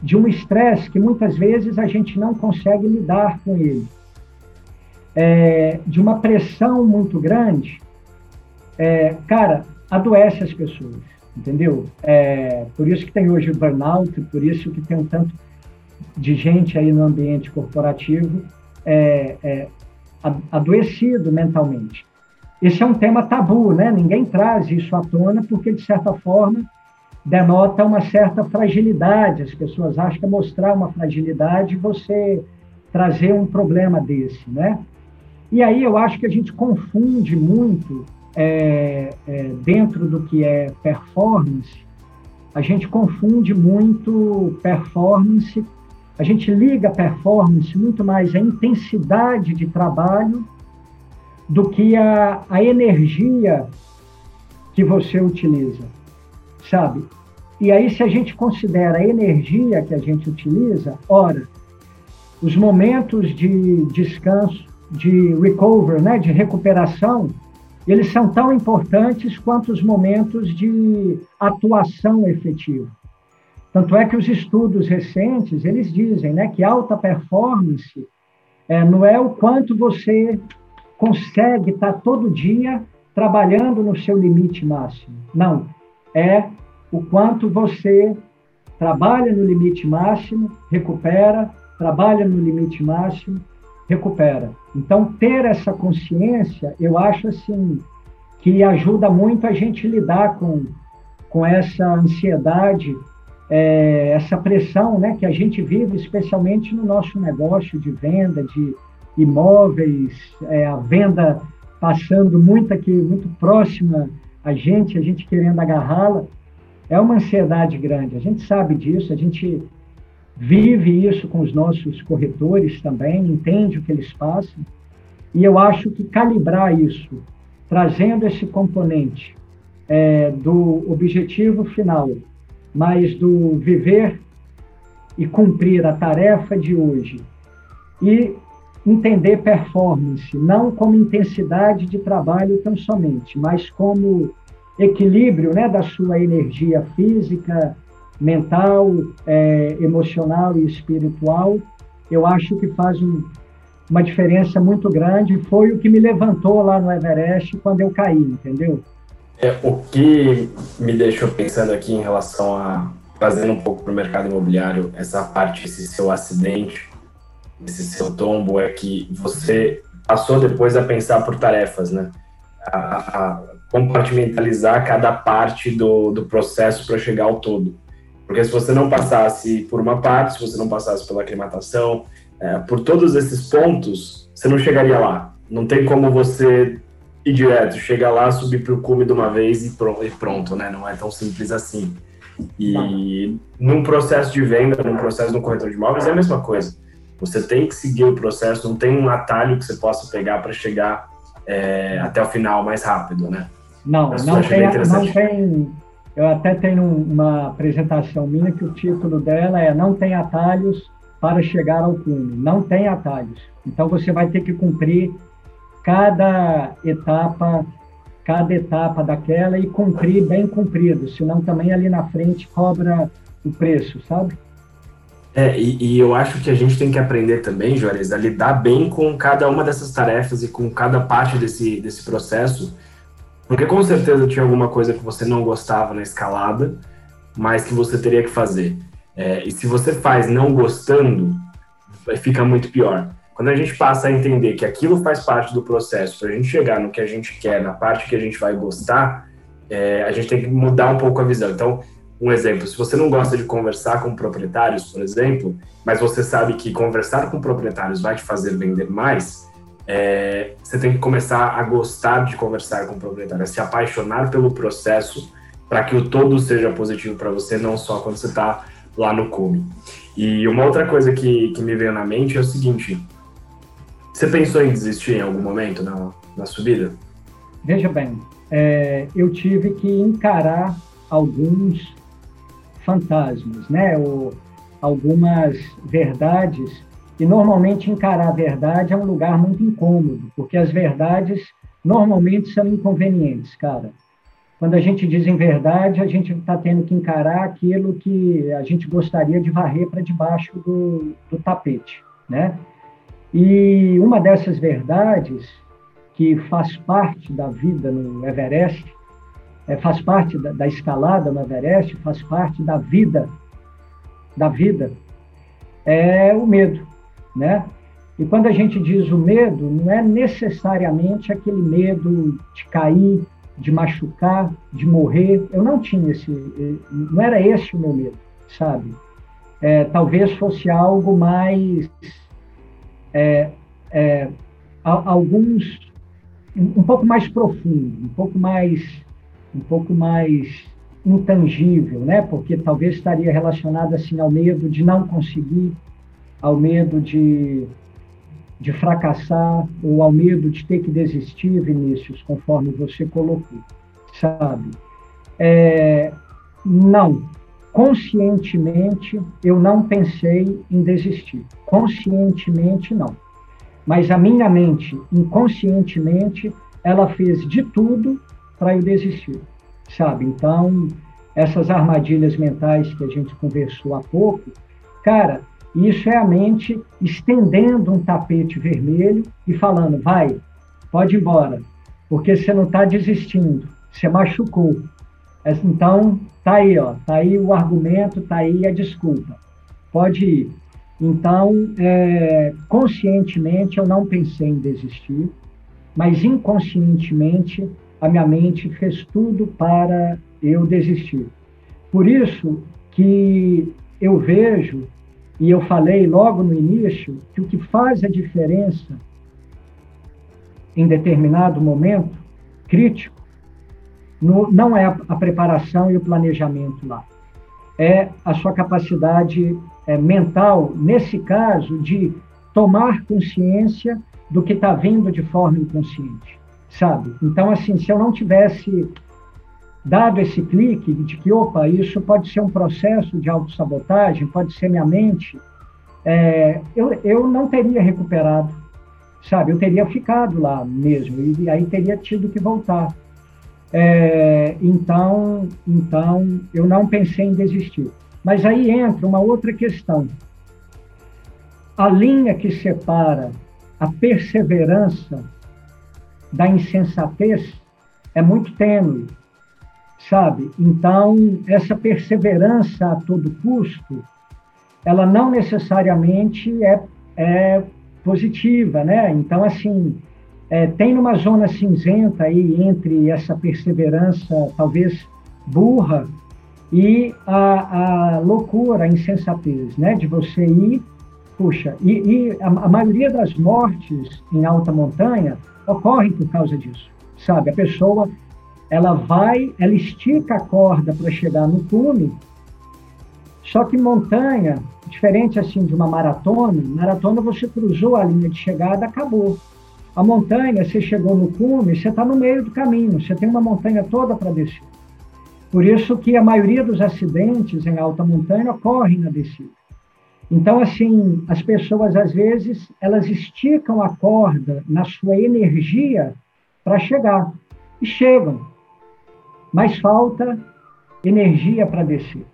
de um estresse que muitas vezes a gente não consegue lidar com ele, é, de uma pressão muito grande, é, cara, adoece as pessoas, entendeu? É, por isso que tem hoje o burnout, por isso que tem um tanto de gente aí no ambiente corporativo é, é, adoecido mentalmente. Esse é um tema tabu, né? Ninguém traz isso à tona porque, de certa forma, denota uma certa fragilidade. As pessoas acham que é mostrar uma fragilidade você trazer um problema desse, né? E aí eu acho que a gente confunde muito é, é, dentro do que é performance, a gente confunde muito performance, a gente liga performance muito mais à intensidade de trabalho do que a, a energia que você utiliza, sabe? E aí, se a gente considera a energia que a gente utiliza, ora, os momentos de descanso, de recover, né, de recuperação, eles são tão importantes quanto os momentos de atuação efetiva. Tanto é que os estudos recentes, eles dizem né, que alta performance é, não é o quanto você consegue estar todo dia trabalhando no seu limite máximo. Não, é o quanto você trabalha no limite máximo, recupera, trabalha no limite máximo, recupera. Então, ter essa consciência, eu acho assim, que ajuda muito a gente lidar com, com essa ansiedade, é, essa pressão né, que a gente vive, especialmente no nosso negócio de venda de imóveis, é, a venda passando muito aqui, muito próxima a gente, a gente querendo agarrá-la é uma ansiedade grande. A gente sabe disso, a gente vive isso com os nossos corretores também, entende o que eles passam. E eu acho que calibrar isso, trazendo esse componente é, do objetivo final, mas do viver e cumprir a tarefa de hoje, e entender performance, não como intensidade de trabalho tão somente, mas como equilíbrio né, da sua energia física, mental, é, emocional e espiritual, eu acho que faz um, uma diferença muito grande. Foi o que me levantou lá no Everest quando eu caí, entendeu? É, o que me deixou pensando aqui em relação a trazendo um pouco para o mercado imobiliário essa parte, esse seu acidente, esse seu tombo, é que você passou depois a pensar por tarefas, né? A, a, compartimentalizar cada parte do, do processo para chegar ao todo. Porque se você não passasse por uma parte, se você não passasse pela aclimatação, é, por todos esses pontos, você não chegaria lá. Não tem como você ir direto, chegar lá, subir para o cume de uma vez e pronto, né? Não é tão simples assim. E num processo de venda, num processo no corretor de imóveis, é a mesma coisa. Você tem que seguir o processo, não tem um atalho que você possa pegar para chegar é, até o final mais rápido, né? Não, não tem, não tem. Eu até tenho uma apresentação minha que o título dela é Não tem atalhos para chegar ao cume. Não tem atalhos. Então você vai ter que cumprir cada etapa, cada etapa daquela e cumprir bem cumprido, senão também ali na frente cobra o preço, sabe? É, e, e, eu acho que a gente tem que aprender também, Juarez, a lidar bem com cada uma dessas tarefas e com cada parte desse, desse processo, porque com certeza tinha alguma coisa que você não gostava na escalada, mas que você teria que fazer. É, e se você faz não gostando, fica muito pior. Quando a gente passa a entender que aquilo faz parte do processo para a gente chegar no que a gente quer, na parte que a gente vai gostar, é, a gente tem que mudar um pouco a visão. Então, um exemplo, se você não gosta de conversar com proprietários, por exemplo, mas você sabe que conversar com proprietários vai te fazer vender mais, é, você tem que começar a gostar de conversar com o proprietário, a se apaixonar pelo processo para que o todo seja positivo para você, não só quando você está lá no cume. E uma outra coisa que, que me veio na mente é o seguinte: você pensou em desistir em algum momento na, na subida? Veja bem, é, eu tive que encarar alguns fantasmas, né? Ou algumas verdades e normalmente encarar a verdade é um lugar muito incômodo, porque as verdades normalmente são inconvenientes, cara. Quando a gente diz em verdade, a gente está tendo que encarar aquilo que a gente gostaria de varrer para debaixo do, do tapete, né? E uma dessas verdades que faz parte da vida no Everest, é, faz parte da, da escalada no Everest, faz parte da vida, da vida, é o medo né? E quando a gente diz o medo, não é necessariamente aquele medo de cair, de machucar, de morrer. Eu não tinha esse, não era esse o meu medo, sabe? É, talvez fosse algo mais, é, é, alguns um pouco mais profundo, um pouco mais, um pouco mais intangível, né? Porque talvez estaria relacionado assim ao medo de não conseguir, ao medo de de fracassar ou ao medo de ter que desistir, Vinícius, conforme você colocou, sabe? É, não, conscientemente eu não pensei em desistir, conscientemente não. Mas a minha mente, inconscientemente, ela fez de tudo para eu desistir, sabe? Então, essas armadilhas mentais que a gente conversou há pouco, cara, isso é a mente estendendo um tapete vermelho e falando: vai, pode ir embora, porque você não está desistindo, você machucou. Então, tá aí, ó, tá aí o argumento, tá aí a desculpa. Pode ir. Então, é, conscientemente, eu não pensei em desistir, mas inconscientemente, a minha mente fez tudo para eu desistir. Por isso que eu vejo e eu falei logo no início que o que faz a diferença em determinado momento crítico no, não é a, a, preparação e o planejamento lá, é a sua capacidade é, mental, nesse caso, de tomar consciência do que está vindo de forma inconsciente, sabe? Então, assim, se eu não tivesse dado esse clique de que, opa, isso pode ser um processo de autossabotagem, pode ser minha mente, é, eu, eu não teria recuperado, sabe? Eu teria ficado lá mesmo, e aí teria tido que voltar. É, então, então, eu não pensei em desistir. Mas aí entra uma outra questão. A linha que separa a perseverança da insensatez é muito tênue sabe? Então, essa perseverança a todo custo, ela não necessariamente é, é positiva, né? Então, assim, é, tem uma zona cinzenta aí entre essa perseverança, talvez burra, e a, a loucura, a insensatez, né? De você ir, puxa, e, e a, a maioria das mortes em alta montanha ocorrem por causa disso, sabe? A pessoa ela vai, ela estica a corda para chegar no cume, só que montanha, diferente assim de uma maratona, maratona você cruzou a linha de chegada, acabou. A montanha, você chegou no cume, você está no meio do caminho, você tem uma montanha toda para descer. Por isso que a maioria dos acidentes em alta montanha ocorrem na descida. Então, assim, as pessoas, às vezes, elas esticam a corda na sua energia para chegar. E chegam mas falta energia para descer.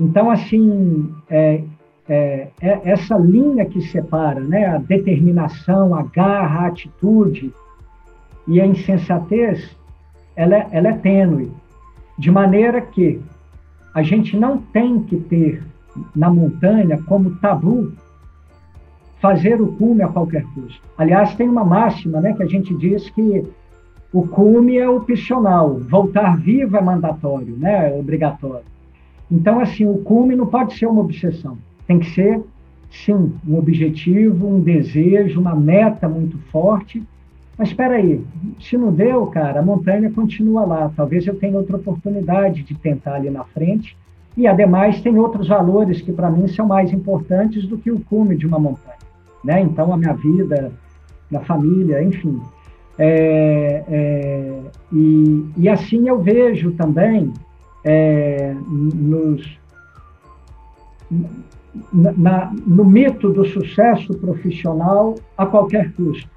Então, assim, é, é, é, essa linha que separa né, a determinação, a garra, a atitude e a insensatez, ela, é, ela é tênue, de maneira que a gente não tem que ter na montanha como tabu fazer o cume a qualquer custo. Aliás, tem uma máxima né, que a gente diz que o cume é opcional, voltar vivo é mandatório, né? é obrigatório. Então, assim, o cume não pode ser uma obsessão. Tem que ser, sim, um objetivo, um desejo, uma meta muito forte. Mas espera aí, se não deu, cara, a montanha continua lá. Talvez eu tenha outra oportunidade de tentar ali na frente. E, ademais, tem outros valores que, para mim, são mais importantes do que o cume de uma montanha. Né? Então, a minha vida, minha família, enfim. É, é, e, e, assim eu vejo também é, nos, na, no mito do sucesso profissional a qualquer custo,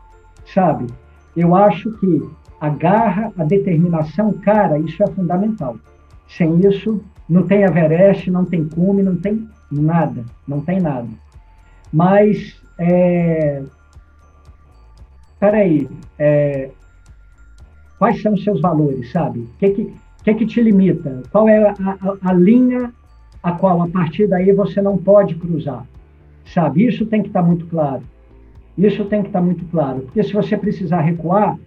sabe? Eu acho que a garra, a determinação, cara, isso é fundamental. Sem isso, não tem Everest, não tem cume, não tem nada, não tem nada. Mas é, peraí, é, quais são os seus valores, sabe? O que que, que que te limita? Qual é a, a, a linha a qual, a partir daí, você não pode cruzar? Sabe? Isso tem que estar tá muito claro. Isso tem que estar tá muito claro. Porque se você precisar recuar,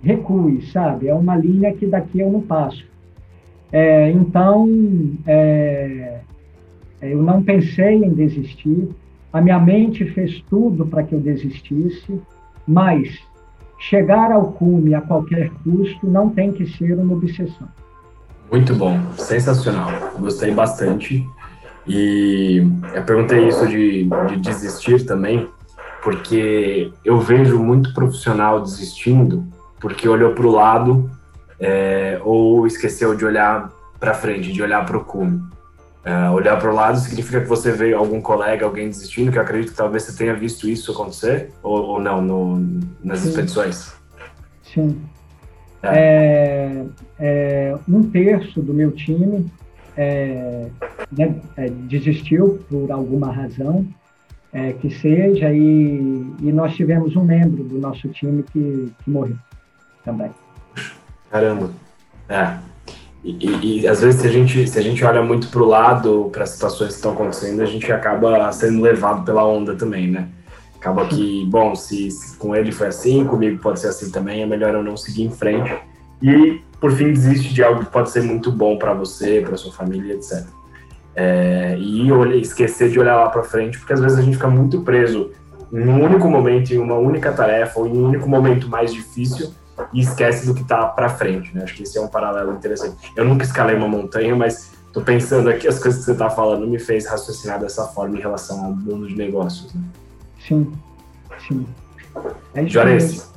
recue, sabe? É uma linha que daqui eu não passo. É, então, é, eu não pensei em desistir. A minha mente fez tudo para que eu desistisse. Mas chegar ao cume a qualquer custo não tem que ser uma obsessão. Muito bom, sensacional. Gostei bastante. E eu perguntei isso de, de desistir também, porque eu vejo muito profissional desistindo porque olhou para o lado é, ou esqueceu de olhar para frente, de olhar para o cume. É, olhar para o lado significa que você vê algum colega, alguém desistindo, que eu acredito que talvez você tenha visto isso acontecer, ou, ou não, no, nas Sim. expedições. Sim. É. é. É, um terço do meu time é, né, desistiu por alguma razão que seja, e, e, nós tivemos um membro do nosso time que, que morreu também. Caramba. É. E, e, e, às vezes se a gente se a gente olha muito para o lado para as situações que estão acontecendo a gente acaba sendo levado pela onda também né acaba que bom se, se, com ele foi assim comigo pode ser assim também é melhor eu não seguir em frente e por fim desiste de algo que pode ser muito bom para você para sua família etc é, e olhar, esquecer de olhar lá para frente porque às vezes a gente fica muito preso em um único momento em uma única tarefa ou em um único momento mais difícil e esquece do que está para frente, né? Acho que esse é um paralelo interessante. Eu nunca escalei uma montanha, mas estou pensando aqui as coisas que você está falando me fez raciocinar dessa forma em relação ao mundo de negócios. Né? Sim, sim. É Juarez,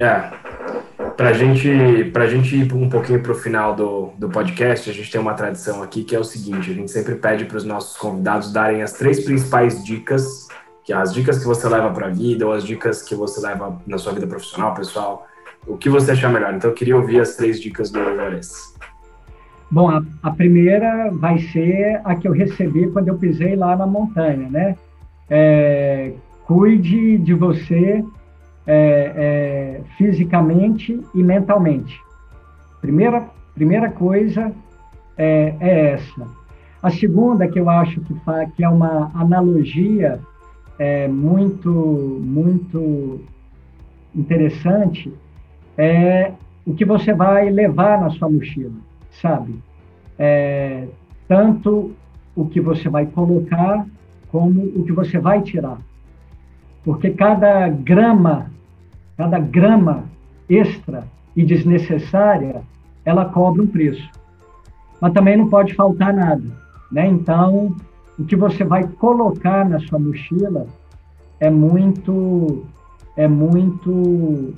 é, para gente, pra gente ir um pouquinho para o final do, do podcast, a gente tem uma tradição aqui que é o seguinte: a gente sempre pede para os nossos convidados darem as três principais dicas que as dicas que você leva para a vida ou as dicas que você leva na sua vida profissional, pessoal, o que você achar melhor. Então, eu queria ouvir as três dicas do Lourenço. Bom, a, a, primeira vai ser a que eu recebi quando eu pisei lá na montanha, né? É, cuide de você é, é, fisicamente e mentalmente. Primeira, primeira coisa é, é essa. A segunda, que eu acho que, que é uma analogia é, muito, muito interessante é o que você vai levar na sua mochila, sabe? É, tanto o que você vai colocar como o que você vai tirar. Porque cada grama, cada grama extra e desnecessária, ela cobra um preço. Mas também não pode faltar nada, né? Então, o que você vai colocar na sua mochila é muito é muito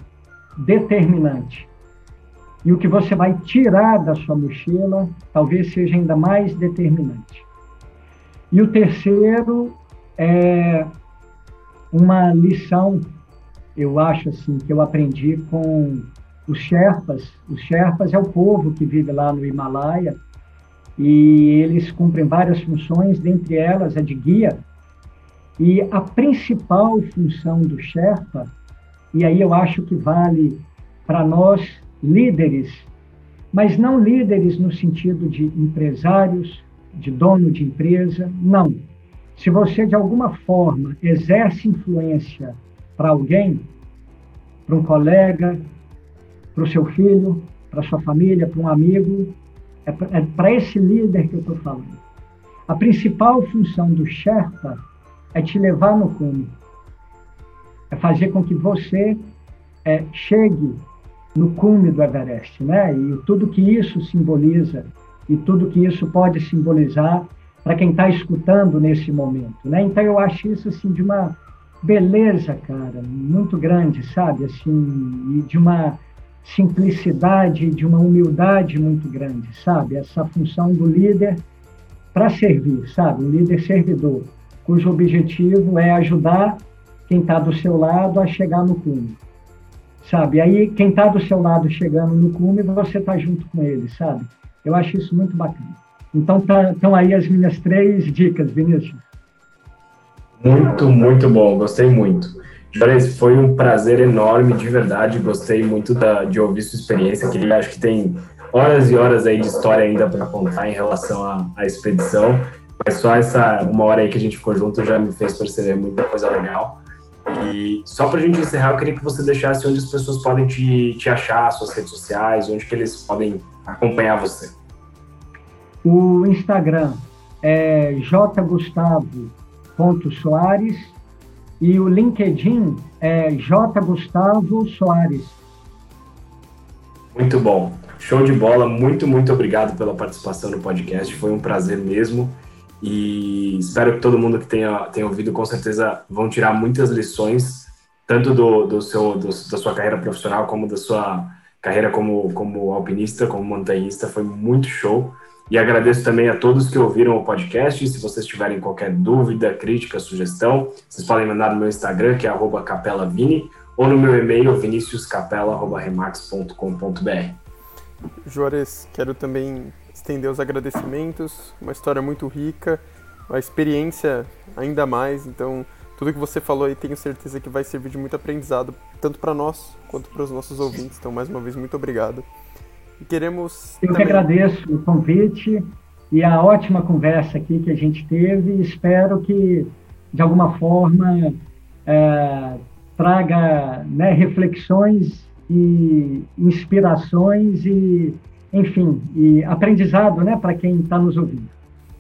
determinante. E o que você vai tirar da sua mochila talvez seja ainda mais determinante. E o terceiro é uma lição, eu acho assim, que eu aprendi com os Sherpas. Os Sherpas é o povo que vive lá no Himalaia e eles cumprem várias funções, dentre elas a de guia. E a principal função do Sherpa, e aí eu acho que vale para nós líderes, mas não líderes no sentido de empresários, de dono de empresa, não. Se você de alguma forma exerce influência para alguém, para um colega, para o seu filho, para sua família, para um amigo, é para é esse líder que eu estou falando. A principal função do Sherpa é te levar no cume. É fazer com que você é, chegue no cume do Everest, né? E tudo que isso simboliza e tudo que isso pode simbolizar para quem está escutando nesse momento, né? Então eu acho isso assim de uma beleza, cara, muito grande, sabe? Assim, e de uma simplicidade, de uma humildade muito grande, sabe? Essa função do líder para servir, sabe? Um líder servidor, cujo objetivo é ajudar quem está do seu lado a chegar no cume, sabe? Aí quem está do seu lado chegando no cume, você está junto com ele, sabe? Eu acho isso muito bacana. Então estão tá, aí as minhas três dicas, Vinícius. Muito, muito bom, gostei muito. Juarez, foi um prazer enorme, de verdade. Gostei muito da, de ouvir sua experiência, que acho que tem horas e horas aí de história ainda para contar em relação à, à, expedição. Mas só essa uma hora aí que a gente ficou junto já me fez perceber muita coisa legal. E só para a gente encerrar, eu queria que você deixasse onde as pessoas podem te, te achar, suas redes sociais, onde que eles podem acompanhar você. O Instagram é jgustavo.soares e o LinkedIn é J. Gustavo Soares. Muito bom. Show de bola. Muito, muito obrigado pela participação no podcast. Foi um prazer mesmo. E espero que todo mundo que tenha, tenha ouvido, com certeza, vão tirar muitas lições, tanto do, do seu, do, da sua carreira profissional, como da sua carreira como, como alpinista, como montanhista. Foi muito show. E agradeço também a todos que ouviram o podcast. Se vocês tiverem qualquer dúvida, crítica, sugestão, vocês podem mandar no meu Instagram, que é capelavini, ou no meu e-mail, viniciuscapela.remax.com.br. Juarez, quero também estender os agradecimentos, uma história muito rica, uma experiência ainda mais, então tudo que você falou aí tenho certeza que vai servir de muito aprendizado, tanto para nós quanto para os nossos ouvintes. Então, mais uma vez, muito obrigado. E queremos. Eu também... que agradeço o convite e a ótima conversa aqui que a gente teve. Espero que, de alguma forma, é, traga né, reflexões e inspirações e, enfim, e aprendizado né, para quem está nos ouvindo.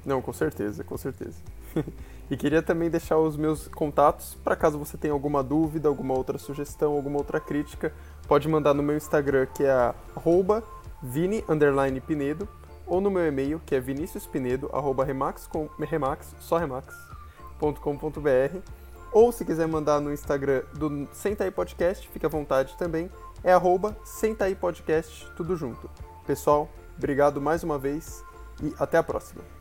Não, com certeza, com certeza. e queria também deixar os meus contatos para caso você tenha alguma dúvida, alguma outra sugestão, alguma outra crítica, pode mandar no meu Instagram, que é arroba vini underline pinedo ou no meu e-mail que é viniciuspinedo arroba remax com remax só remax.com.br ou se quiser mandar no Instagram do Senta Podcast, fica à vontade também, é arroba Senta Podcast, tudo junto. Pessoal, obrigado mais uma vez e até a próxima.